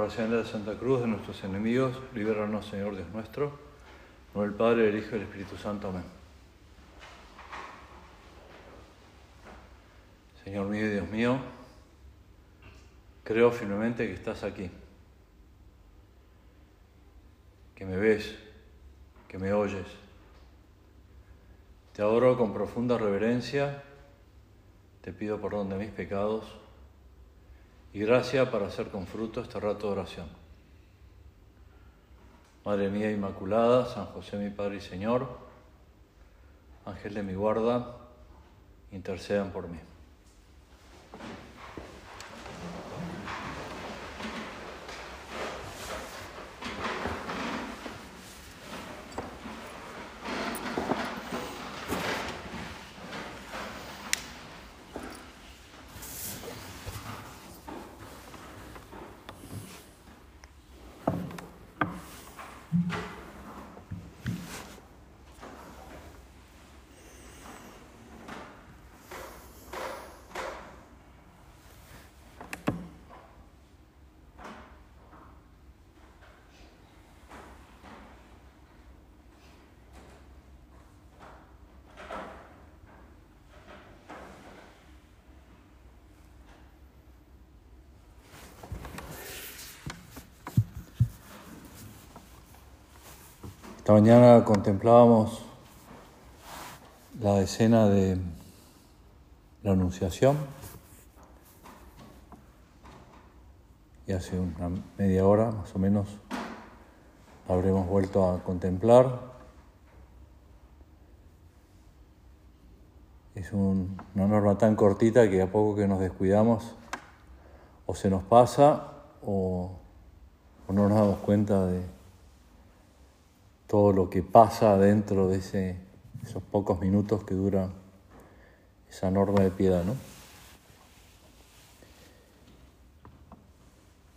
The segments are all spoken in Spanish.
por la de Santa Cruz de nuestros enemigos, líbranos, Señor Dios nuestro, con el Padre, el Hijo y el Espíritu Santo. Amén. Señor mío y Dios mío, creo firmemente que estás aquí, que me ves, que me oyes. Te adoro con profunda reverencia, te pido perdón de mis pecados y gracia para hacer con fruto este rato de oración. Madre mía Inmaculada, San José mi Padre y Señor, Ángel de mi guarda, intercedan por mí. Esta mañana contemplábamos la escena de la Anunciación y hace una media hora más o menos habremos vuelto a contemplar. Es una norma tan cortita que a poco que nos descuidamos o se nos pasa o, o no nos damos cuenta de todo lo que pasa dentro de esos pocos minutos que dura esa norma de piedad, ¿no?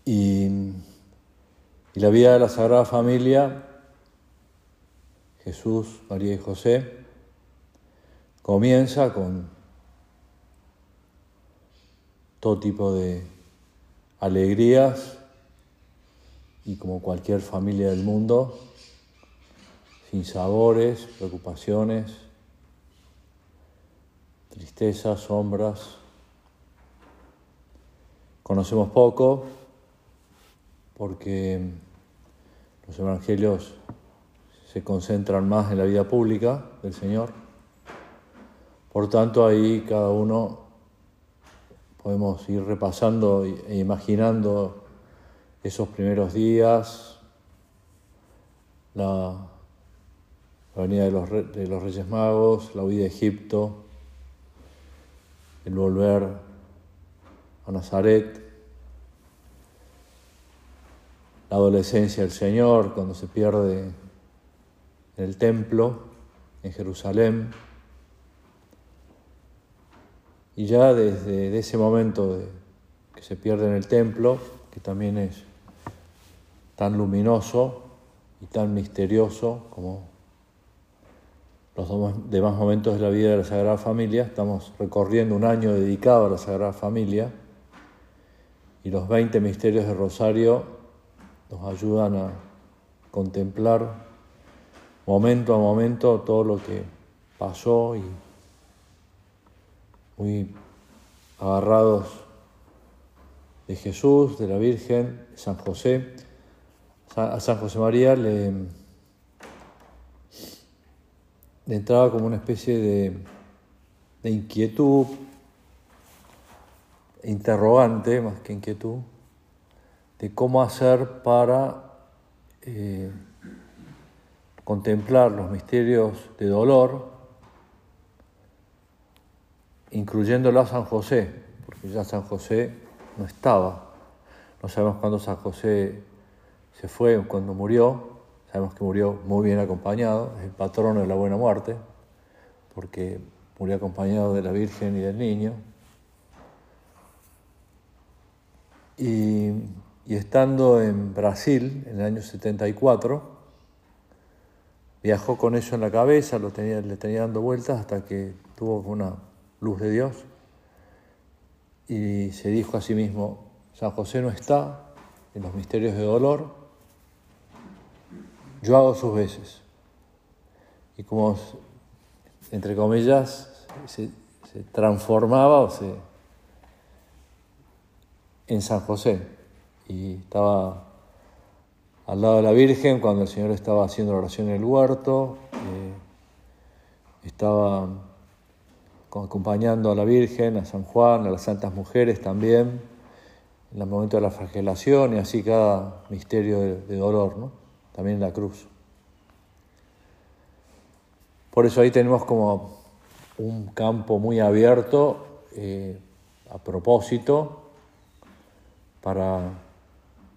Y la vida de la Sagrada Familia, Jesús, María y José, comienza con todo tipo de alegrías y como cualquier familia del mundo, sabores, preocupaciones, tristezas, sombras. Conocemos poco porque los evangelios se concentran más en la vida pública del Señor. Por tanto, ahí cada uno podemos ir repasando e imaginando esos primeros días, la la venida de los, de Reyes Magos, la huida de Egipto, el volver a Nazaret, la adolescencia del Señor cuando se pierde en el templo en Jerusalén. Y ya desde ese momento que se pierde en el templo, que también es tan luminoso y tan misterioso como los demás momentos de la vida de la Sagrada Familia. Estamos recorriendo un año dedicado a la Sagrada Familia y los 20 misterios de Rosario nos ayudan a contemplar momento a momento todo lo que pasó y muy agarrados de Jesús, de la Virgen, de San José. A San José María le entraba como una especie de, inquietud, interrogante más que inquietud, de cómo hacer para eh, contemplar los misterios de dolor, incluyéndolo a San José, porque ya San José no estaba. No sabemos cuándo San José se fue cuándo murió, Sabemos que murió muy bien acompañado, es el patrono de la buena muerte, porque murió acompañado de la Virgen y del niño. Y, estando en Brasil en el año 74, viajó con eso en la cabeza, lo tenía, le tenía dando vueltas hasta que tuvo una luz de Dios y se dijo a sí mismo, San José no está, en los misterios de dolor, yo hago sus veces. Y como, entre comillas, se, transformaba o se, en San José. Y estaba al lado de la Virgen cuando el Señor estaba haciendo oración en el huerto. Eh, estaba acompañando a la Virgen, a San Juan, a las santas mujeres también, en el momento de la flagelación y así cada misterio de, dolor, ¿no? También la cruz. Por eso ahí tenemos como un campo muy abierto eh, a propósito para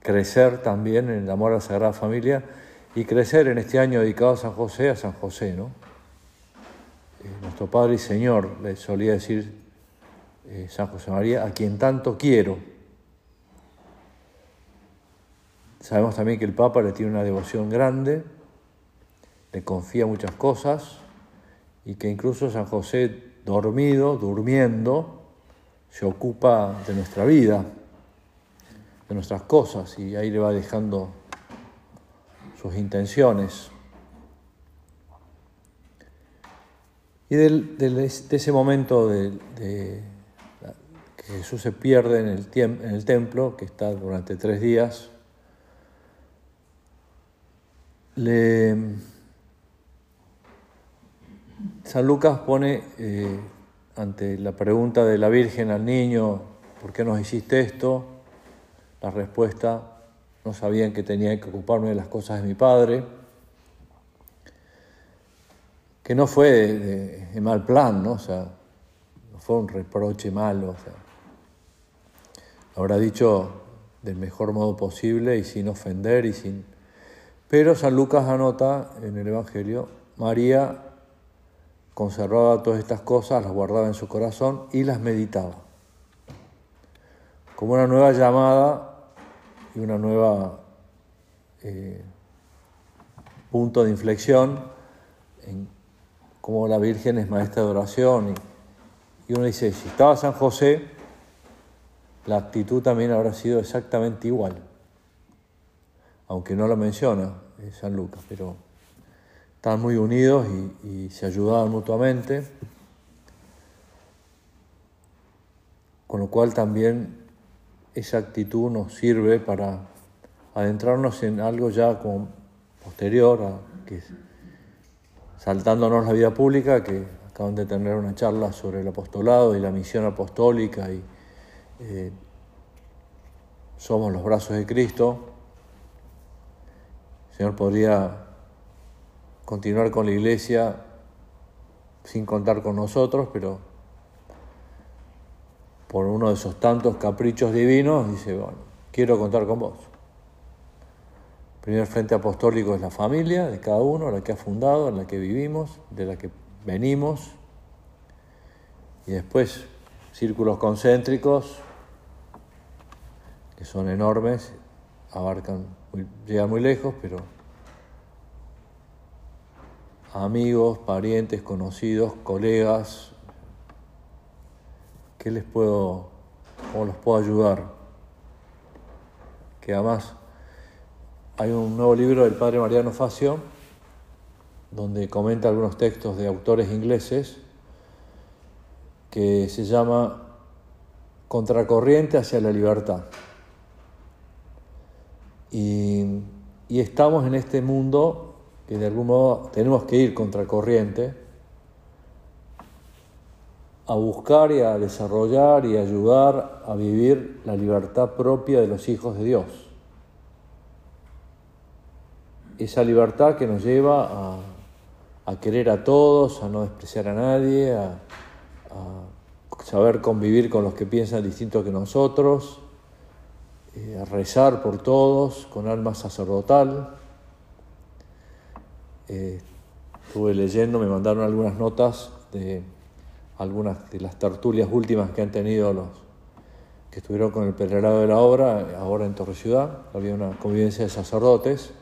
crecer también en el amor a la Sagrada Familia y crecer en este año dedicado a San José, a San José, ¿no? Eh, nuestro Padre y Señor, le solía decir eh, San José María, a quien tanto quiero. Sabemos también que el Papa le tiene una devoción grande, le confía muchas cosas y que incluso San José, dormido, durmiendo, se ocupa de nuestra vida, de nuestras cosas y ahí le va dejando sus intenciones. Y de ese momento de, que Jesús se pierde en el, en el templo, que está durante tres días, San Lucas pone eh, ante la pregunta de la Virgen al niño, ¿por qué nos hiciste esto? La respuesta, no sabían que tenía que ocuparme de las cosas de mi padre que no fue de, mal plan, ¿no? O sea, no fue un reproche malo, o sea, habrá dicho del mejor modo posible y sin ofender y sin... Pero San Lucas anota en el Evangelio, María conservaba todas estas cosas, las guardaba en su corazón y las meditaba. Como una nueva llamada y una nueva eh, punto de inflexión en como la Virgen es maestra de oración. Y, uno dice, si estaba San José, la actitud también habrá sido exactamente igual. Aunque no lo menciona San Lucas, pero están muy unidos y, y se ayudaban mutuamente. Con lo cual también esa actitud nos sirve para adentrarnos en algo ya como posterior a que saltándonos la vida pública, que acaban de tener una charla sobre el apostolado y la misión apostólica y eh, somos los brazos de Cristo. El Señor podría continuar con la iglesia sin contar con nosotros, pero por uno de esos tantos caprichos divinos dice, bueno, quiero contar con vos primer frente apostólico es la familia de cada uno, la que ha fundado, en la que vivimos, de la que venimos. Y después círculos concéntricos, que son enormes, abarcan, llegan muy lejos, pero amigos, parientes, conocidos, colegas, ¿qué les puedo, cómo los puedo ayudar? Que además hay un nuevo libro del padre Mariano Facio, donde comenta algunos textos de autores ingleses, que se llama Contracorriente hacia la libertad. Y, y estamos en este mundo que de algún modo tenemos que ir contracorriente a buscar y a desarrollar y ayudar a vivir la libertad propia de los hijos de Dios esa libertad que nos lleva a, querer a todos, a no despreciar a nadie, a, saber convivir con los que piensan distinto que nosotros, eh, a rezar por todos con alma sacerdotal. Eh, estuve leyendo, me mandaron algunas notas de algunas de las tertulias últimas que han tenido los que estuvieron con el Pedralado de la Obra, ahora en Torre Ciudad, había una convivencia de sacerdotes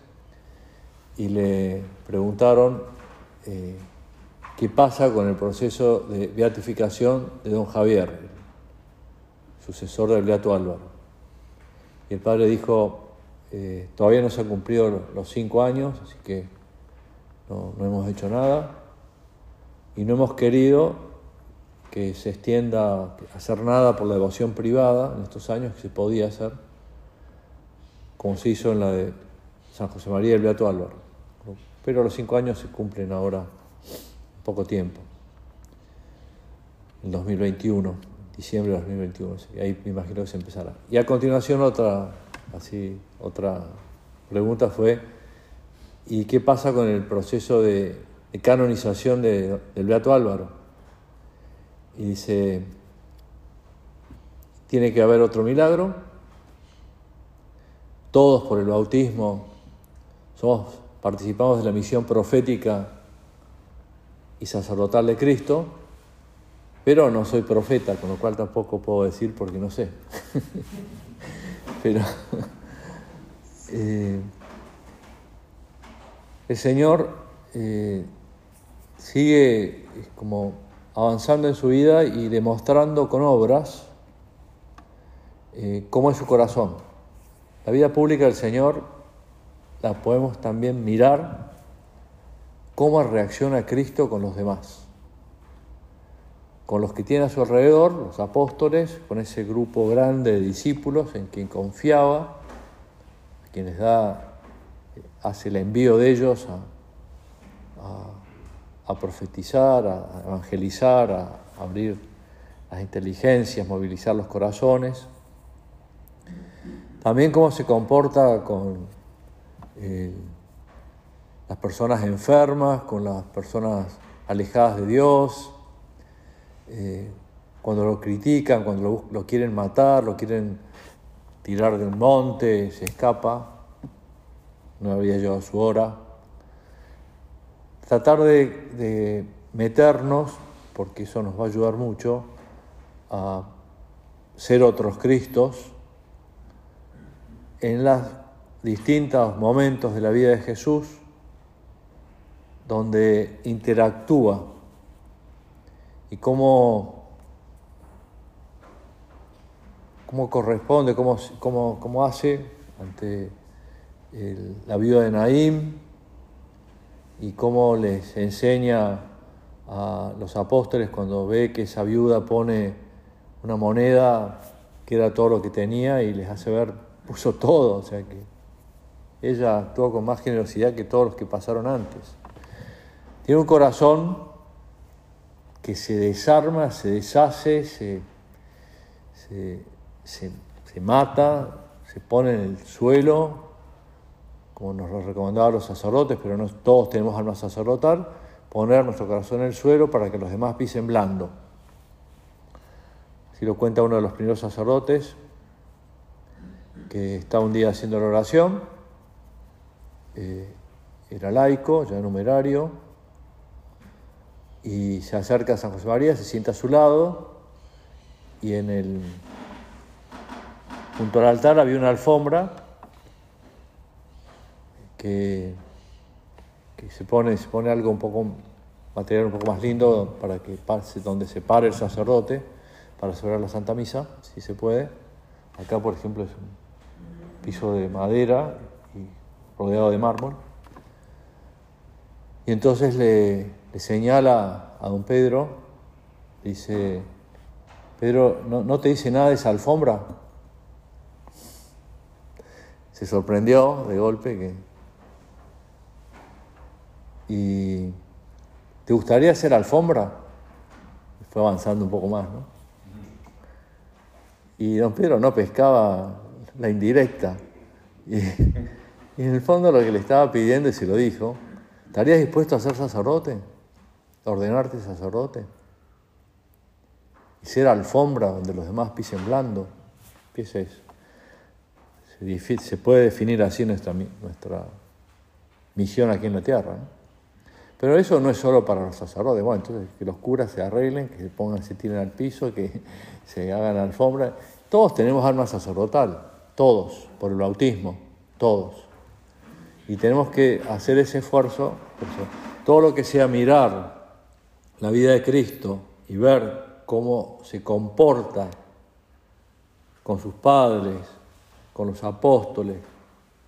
y le preguntaron eh, qué pasa con el proceso de beatificación de don Javier, sucesor del Beato Álvaro. Y el padre dijo, Eh, todavía no se han cumplido los cinco años, así que no, no hemos hecho nada. Y no hemos querido que se extienda hacer nada por la devoción privada en estos años, que se podía hacer, como se hizo en la de San José María del Beato Álvaro. Pero los cinco años se cumplen ahora poco tiempo, en 2021, diciembre de 2021, y ahí me imagino que se empezará. Y a continuación otra, así, otra pregunta fue, ¿y qué pasa con el proceso de, canonización de, del Beato Álvaro? y dice, tiene que haber otro milagro, todos por el bautismo somos, participamos de la misión profética y sacerdotal de Cristo, pero no soy profeta, con lo cual tampoco puedo decir porque no sé. pero eh, el Señor eh, sigue como avanzando en su vida y demostrando con obras eh, cómo es su corazón. La vida pública del Señor la podemos también mirar cómo reacciona Cristo con los demás, con los que tiene a su alrededor, los apóstoles, con ese grupo grande de discípulos en quien confiaba, a quienes da, hace el envío de ellos a a profetizar, a evangelizar, a abrir las inteligencias, movilizar los corazones. También cómo se comporta con eh, las personas enfermas, con las personas alejadas de Dios, eh, cuando lo critican, cuando lo, quieren matar, lo quieren tirar de un monte, se escapa, no había llegado su hora. Tratar de, meternos, porque eso nos va a ayudar mucho, a ser otros Cristos en los distintos momentos de la vida de Jesús donde interactúa y cómo, cómo corresponde, cómo, cómo, hace ante la vida de Naim, y cómo les enseña a los apóstoles cuando ve que esa viuda pone una moneda que era todo lo que tenía y les hace ver, puso todo, o sea que ella actuó con más generosidad que todos los que pasaron antes. Tiene un corazón que se desarma, se deshace, se, se mata, se pone en el suelo como nos lo recomendaban los sacerdotes, pero no todos tenemos alma sacerdotal, poner nuestro corazón en el suelo para que los demás pisen blando. Así lo cuenta uno de los primeros sacerdotes, que está un día haciendo la oración, eh, era laico, ya numerario, y se acerca a San José María, se sienta a su lado, y en el junto al altar había una alfombra que, se, pone, se pone algo un poco, material un poco más lindo para que pase donde se pare el sacerdote para celebrar la Santa Misa, si se puede. Acá, por ejemplo, es un piso de madera rodeado de mármol. Y entonces le, señala a don Pedro, dice, Pedro, ¿no, ¿no te dice nada de esa alfombra? Se sorprendió de golpe que ¿Y te gustaría hacer alfombra? Fue avanzando un poco más, ¿no? Y don Pedro no pescaba la indirecta. Y, en el fondo lo que le estaba pidiendo, y se lo dijo, ¿estarías dispuesto a ser sacerdote? ¿A ordenarte sacerdote? Y ser alfombra donde los demás pisen blando. ¿Qué es eso? Se, se puede definir así nuestra, nuestra misión aquí en la tierra. ¿no? Pero eso no es solo para los sacerdotes, bueno, entonces que los curas se arreglen, que se pongan, se tiren al piso, que se hagan alfombra. Todos tenemos alma sacerdotal, todos, por el bautismo, todos. Y tenemos que hacer ese esfuerzo, todo lo que sea mirar la vida de Cristo y ver cómo se comporta con sus padres, con los apóstoles,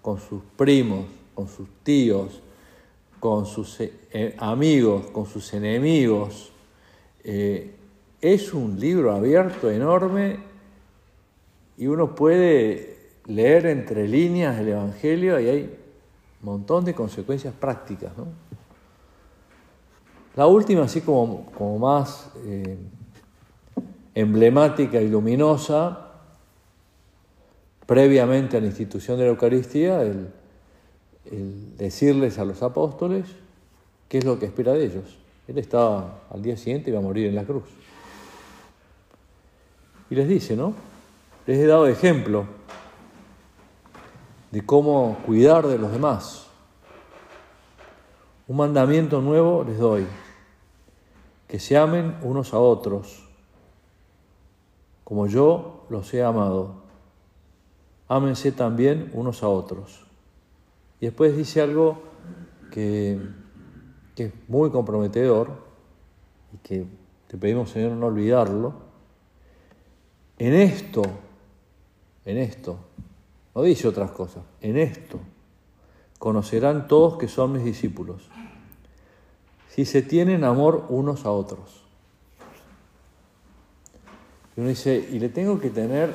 con sus primos, con sus tíos, con sus eh, amigos, con sus enemigos. Eh, es un libro abierto, enorme, y uno puede leer entre líneas el Evangelio y hay un montón de consecuencias prácticas. La última, así como, como más eh, emblemática y luminosa, previamente a la institución de la Eucaristía, el, decirles a los apóstoles qué es lo que espera de ellos. Él estaba al día siguiente iba a morir en la cruz. Y les dice, ¿no? Les he dado ejemplo de cómo cuidar de los demás. Un mandamiento nuevo les doy, que se amen unos a otros, como yo los he amado ámense también unos a otros. Y después dice algo que, es muy comprometedor y que te pedimos, Señor, no olvidarlo. En esto, en esto, no dice otras cosas, en esto conocerán todos que son mis discípulos, si se tienen amor unos a otros. Y uno dice, y le tengo que tener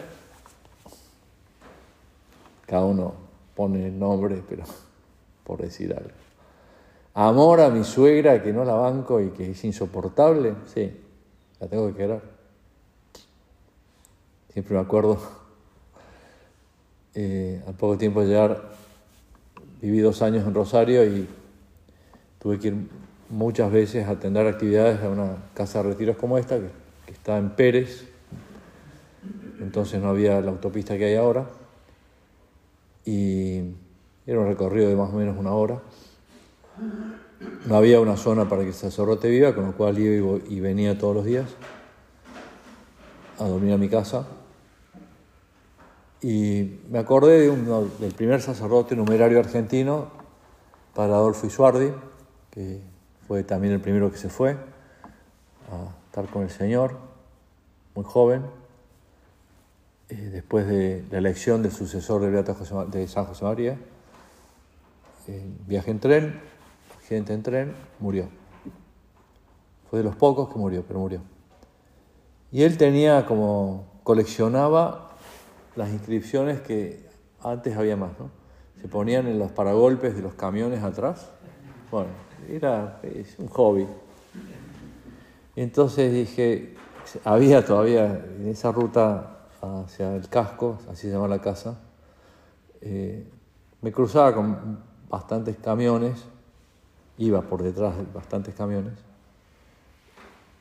cada uno pone el nombre, pero por decir algo. Amor a mi suegra que no la banco y que es insoportable, sí, la tengo que querer. Siempre me acuerdo, eh, al poco tiempo de llegar, viví dos años en Rosario y tuve que ir muchas veces a atender actividades a una casa de retiros como esta, que, que está en Pérez, entonces no había la autopista que hay ahora y era un recorrido de más o menos una hora. No había una zona para que el sacerdote viva, con lo cual iba y venía todos los días a dormir a mi casa. Y me acordé de del primer sacerdote numerario argentino, para Adolfo Isuardi, que fue también el primero que se fue a estar con el Señor, muy joven. Eh, después de la elección del sucesor de, de San José María, eh, viaje en tren, accidente en tren, murió. Fue de los pocos que murió, pero murió. Y él tenía como, coleccionaba las inscripciones que antes había más, ¿no? Se ponían en los paragolpes de los camiones atrás. Bueno, era un hobby. Entonces dije, había todavía en esa ruta hacia el casco, así se llama la casa, eh, me cruzaba con bastantes camiones, iba por detrás de bastantes camiones,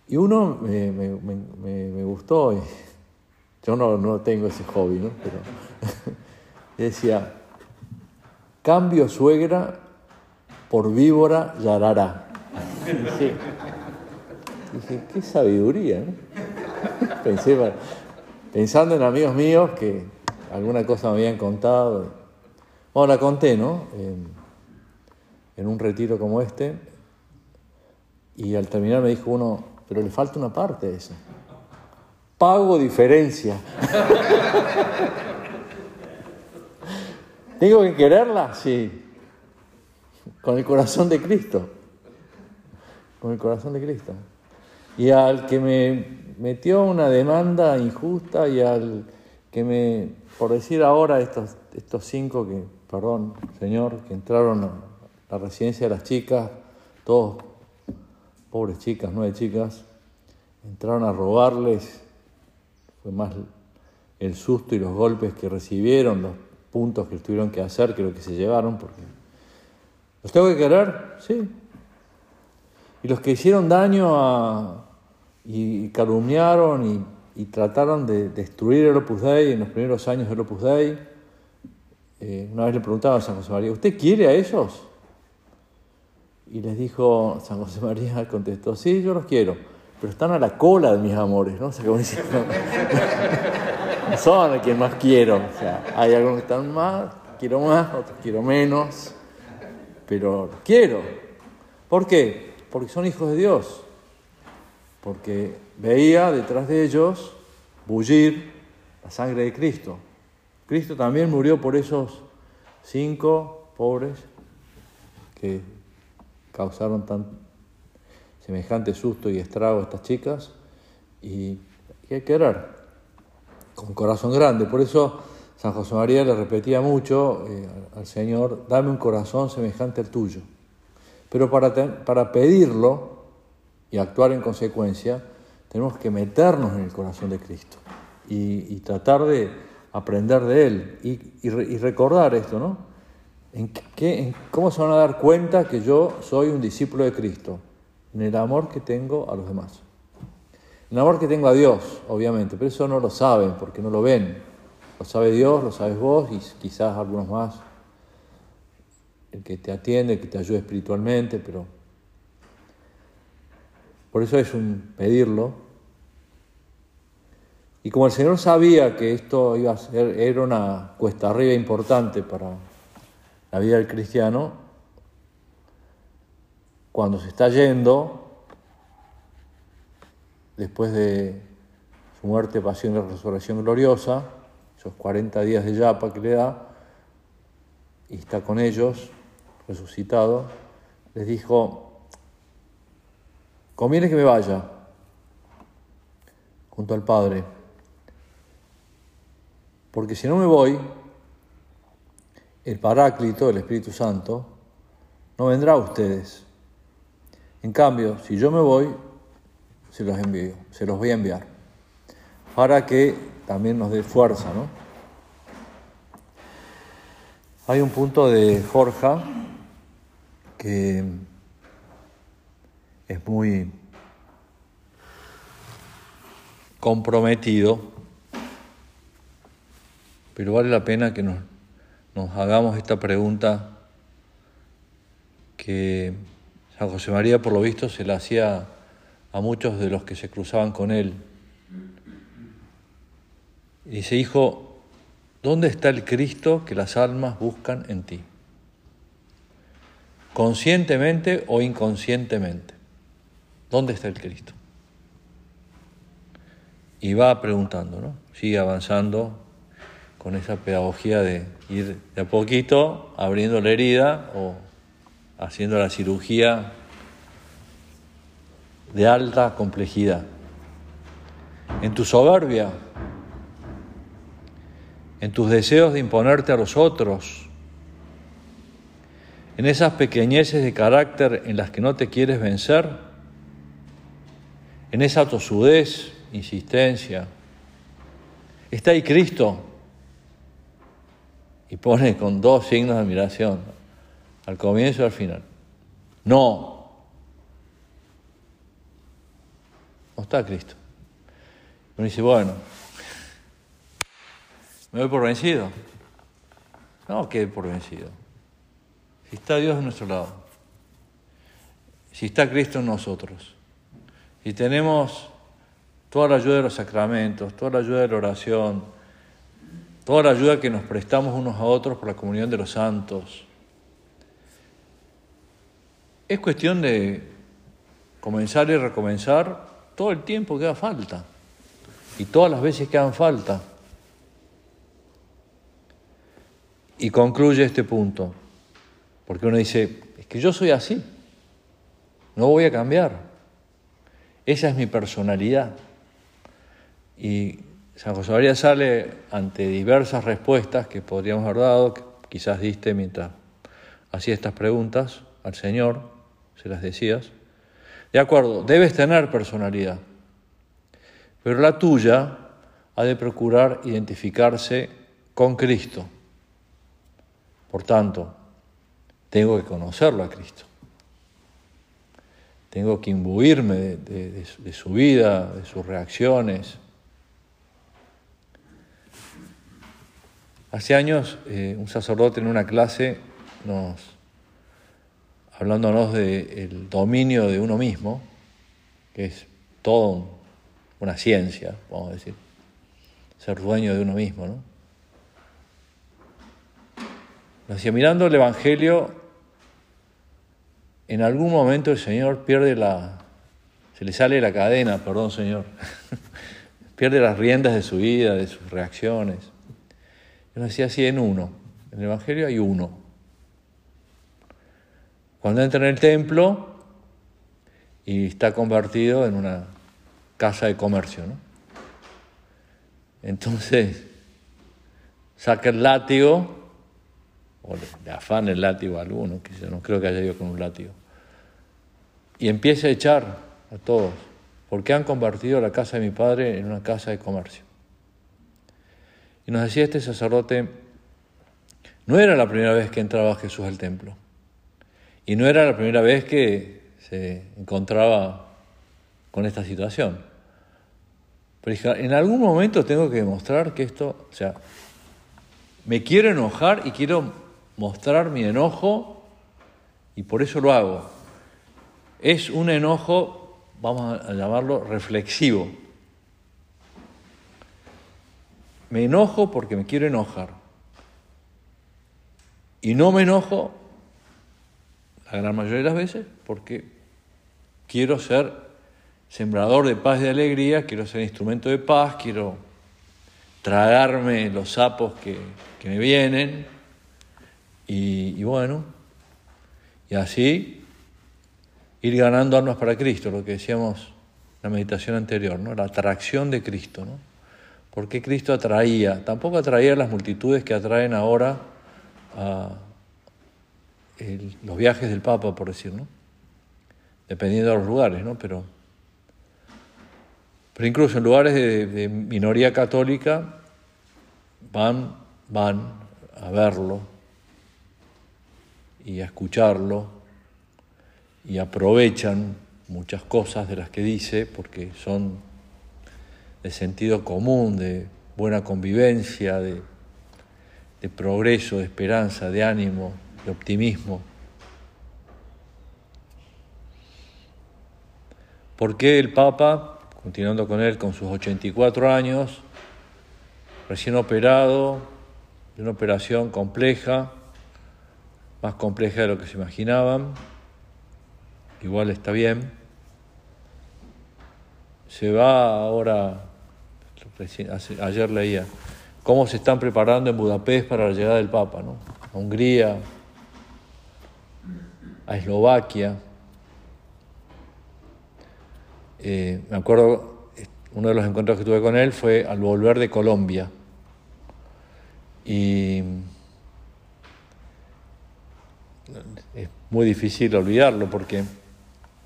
y uno me, gustó, y yo no, tengo ese hobby, ¿no? pero decía, cambio suegra por víbora yarará. Dije, qué sabiduría, ¿no? Pensé, pensando en amigos míos que alguna cosa me habían contado. Bueno, la conté, ¿no? en un retiro como este. Y al terminar me dijo uno, pero le falta una parte de eso. Pago diferencia. ¿Tengo que quererla? Sí. Con el corazón de Cristo. Con el corazón de Cristo. Y al que me metió una demanda injusta y al que me, por decir ahora, estos, estos cinco que, perdón, señor, que entraron a la residencia de las chicas, todos pobres chicas, nueve chicas, entraron a robarles, fue más el susto y los golpes que recibieron, los puntos que tuvieron que hacer que lo que se llevaron, porque los tengo que querer, sí. Y los que hicieron daño a, y calumniaron y, trataron de destruir el Opus Dei en los primeros años del Opus Dei. Eh, una vez le preguntaba a San José María, ¿usted quiere a esos? Y les dijo, San José María contestó, sí, yo los quiero, pero están a la cola de mis amores, ¿no? O sea, como diciendo, son a quien más quiero. O sea, hay algunos que están más, quiero más, otros quiero menos, pero los quiero. ¿Por qué? Porque son hijos de Dios porque veía detrás de ellos bullir la sangre de Cristo. Cristo también murió por esos cinco pobres que causaron tan semejante susto y estrago a estas chicas y, hay que orar con corazón grande. Por eso San José María le repetía mucho eh, al Señor, dame un corazón semejante al tuyo. Pero para, para pedirlo y actuar en consecuencia, tenemos que meternos en el corazón de Cristo y, tratar de aprender de Él y, recordar esto, ¿no? ¿En, ¿Cómo se van a dar cuenta que yo soy un discípulo de Cristo? En el amor que tengo a los demás. En el amor que tengo a Dios, obviamente, pero eso no lo saben porque no lo ven. Lo sabe Dios, lo sabes vos y quizás algunos más. El que te atiende, el que te ayude espiritualmente, pero por eso es un pedirlo. Y como el Señor sabía que esto iba a ser, era una cuesta arriba importante para la vida del cristiano, cuando se está yendo, después de su muerte, pasión y resurrección gloriosa, esos 40 días de yapa que le da, y está con ellos, resucitado, les dijo, conviene que me vaya junto al Padre, porque si no me voy, el Paráclito, el Espíritu Santo, no vendrá a ustedes. En cambio, si yo me voy, se los envío, se los voy a enviar, para que también nos dé fuerza, ¿no? Hay un punto de Forja que es muy comprometido, pero vale la pena que nos, hagamos esta pregunta que San José María, por lo visto, se la hacía a muchos de los que se cruzaban con él. Y dice, hijo, ¿dónde está el Cristo que las almas buscan en ti? Conscientemente o inconscientemente. ¿Dónde está el Cristo? Y va preguntando, ¿no? Sigue avanzando con esa pedagogía de ir de a poquito abriendo la herida o haciendo la cirugía de alta complejidad. En tu soberbia, en tus deseos de imponerte a los otros, en esas pequeñeces de carácter en las que no te quieres vencer, en esa tosudez, insistencia. Está ahí Cristo. Y pone con dos signos de admiración, al comienzo y al final. No. No está Cristo. Uno dice, bueno, me voy por vencido. No, que por vencido. Si está Dios en nuestro lado, si está Cristo en nosotros, y tenemos toda la ayuda de los sacramentos, toda la ayuda de la oración, toda la ayuda que nos prestamos unos a otros por la comunión de los santos. Es cuestión de comenzar y recomenzar todo el tiempo que haga falta y todas las veces que hagan falta. Y concluye este punto, porque uno dice, es que yo soy así, no voy a cambiar. Esa es mi personalidad. Y San José María sale ante diversas respuestas que podríamos haber dado, que quizás diste mientras hacía estas preguntas al Señor, se las decías. De acuerdo, debes tener personalidad, pero la tuya ha de procurar identificarse con Cristo. Por tanto, tengo que conocerlo a Cristo. Tengo que imbuirme de, su vida, de sus reacciones. Hace años eh, un sacerdote en una clase nos, hablándonos del dominio de uno mismo, que es todo una ciencia, vamos a decir, ser dueño de uno mismo, ¿no? Nos decía, mirando el Evangelio, en algún momento el Señor pierde la, se le sale la cadena, perdón Señor, pierde las riendas de su vida, de sus reacciones. Yo decía así en uno, En el Evangelio hay uno. Cuando entra en el templo y está convertido en una casa de comercio, ¿no? Entonces saca el látigo, o le, afana el látigo a alguno, no creo que haya ido con un látigo, y empieza a echar a todos, porque han convertido la casa de mi padre en una casa de comercio. Y nos decía este sacerdote, no era la primera vez que entraba Jesús al templo, y no era la primera vez que se encontraba con esta situación. Pero en algún momento tengo que demostrar que esto, o sea, me quiero enojar y quiero mostrar mi enojo y por eso lo hago. Es un enojo, vamos a llamarlo reflexivo. Me enojo porque me quiero enojar. Y no me enojo, la gran mayoría de las veces, porque quiero ser sembrador de paz y de alegría, quiero ser instrumento de paz, quiero tragarme los sapos que, me vienen. Y, bueno, y así ir ganando almas para Cristo, lo que decíamos en la meditación anterior, ¿no? la atracción de Cristo. ¿no? Porque Cristo atraía, tampoco atraía a las multitudes que atraen ahora a los viajes del Papa, por decir, ¿no? dependiendo de los lugares, ¿no? pero pero incluso en lugares de, minoría católica van, van a verlo y a escucharlo y aprovechan muchas cosas de las que dice porque son de sentido común, de buena convivencia, de, progreso, de esperanza, de ánimo, de optimismo. ¿Por qué el Papa continuando con él con sus 84 años, recién operado, de una operación compleja, más compleja de lo que se imaginaban, igual está bien. Se va ahora, ayer leía, cómo se están preparando en Budapest para la llegada del Papa, ¿no? a Hungría, a Eslovaquia. Eh, me acuerdo, uno de los encuentros que tuve con él fue al volver de Colombia. Y es muy difícil olvidarlo porque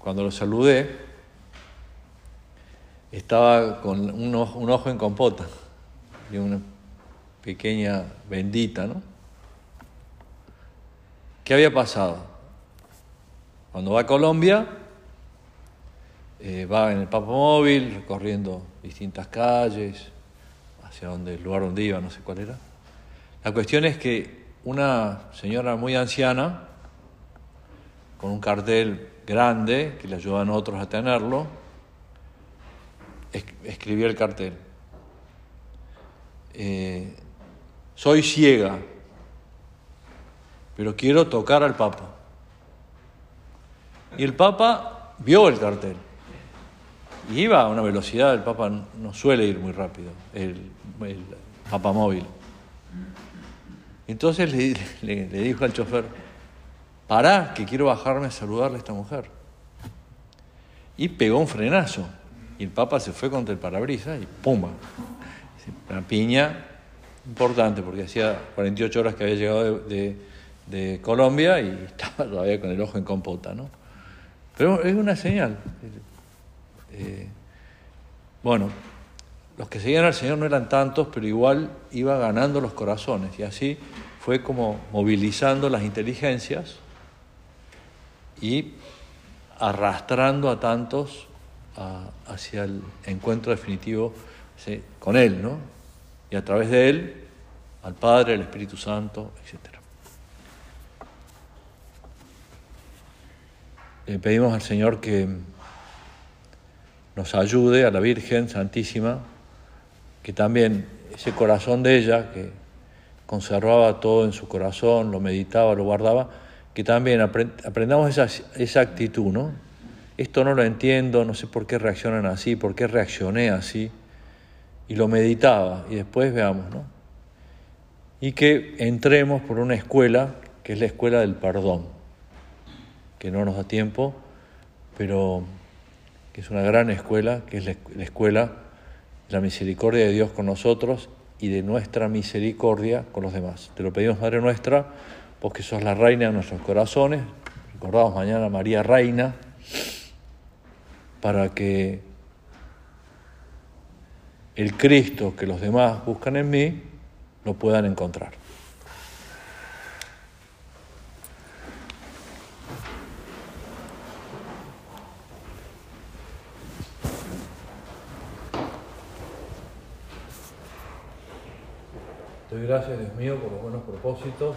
cuando lo saludé estaba con un ojo, en compota y una pequeña bendita, ¿no? ¿Qué había pasado? Cuando va a Colombia, eh, va en el papamóvil recorriendo distintas calles, hacia donde el lugar donde iba, no sé cuál era. La cuestión es que una señora muy anciana, con un cartel grande que le ayudan a otros a tenerlo, escribió el cartel. Eh, soy ciega, pero quiero tocar al Papa. Y el Papa vio el cartel y iba a una velocidad, el Papa no suele ir muy rápido, el, Papa móvil. Entonces le, dijo al chofer, pará, que quiero bajarme a saludarle a esta mujer. Y pegó un frenazo. Y el Papa se fue contra el parabrisas y ¡pumba! Una piña importante, porque hacía 48 horas que había llegado de, Colombia y estaba todavía con el ojo en compota, ¿no? Pero es una señal. Eh, bueno, los que seguían al Señor no eran tantos, pero igual iba ganando los corazones y así fue como movilizando las inteligencias y arrastrando a tantos hacia el encuentro definitivo con Él, ¿no? Y a través de Él, al Padre, al Espíritu Santo, etc. Le pedimos al Señor que nos ayude a la Virgen Santísima, que también ese corazón de ella, que conservaba todo en su corazón, lo meditaba, lo guardaba, que también aprendamos esa, esa actitud, ¿no? Esto no lo entiendo, no sé por qué reaccionan así, por qué reaccioné así, y lo meditaba, y después veamos, ¿no? y que entremos por una escuela que es la escuela del perdón, que no nos da tiempo, pero que es una gran escuela, que es la escuela de la misericordia de Dios con nosotros y de nuestra misericordia con los demás. Te lo pedimos, Madre nuestra, vos que sos la reina de nuestros corazones, recordamos mañana a María Reina, para que el Cristo que los demás buscan en mí lo puedan encontrar. Doy gracias, Dios mío, por los buenos propósitos,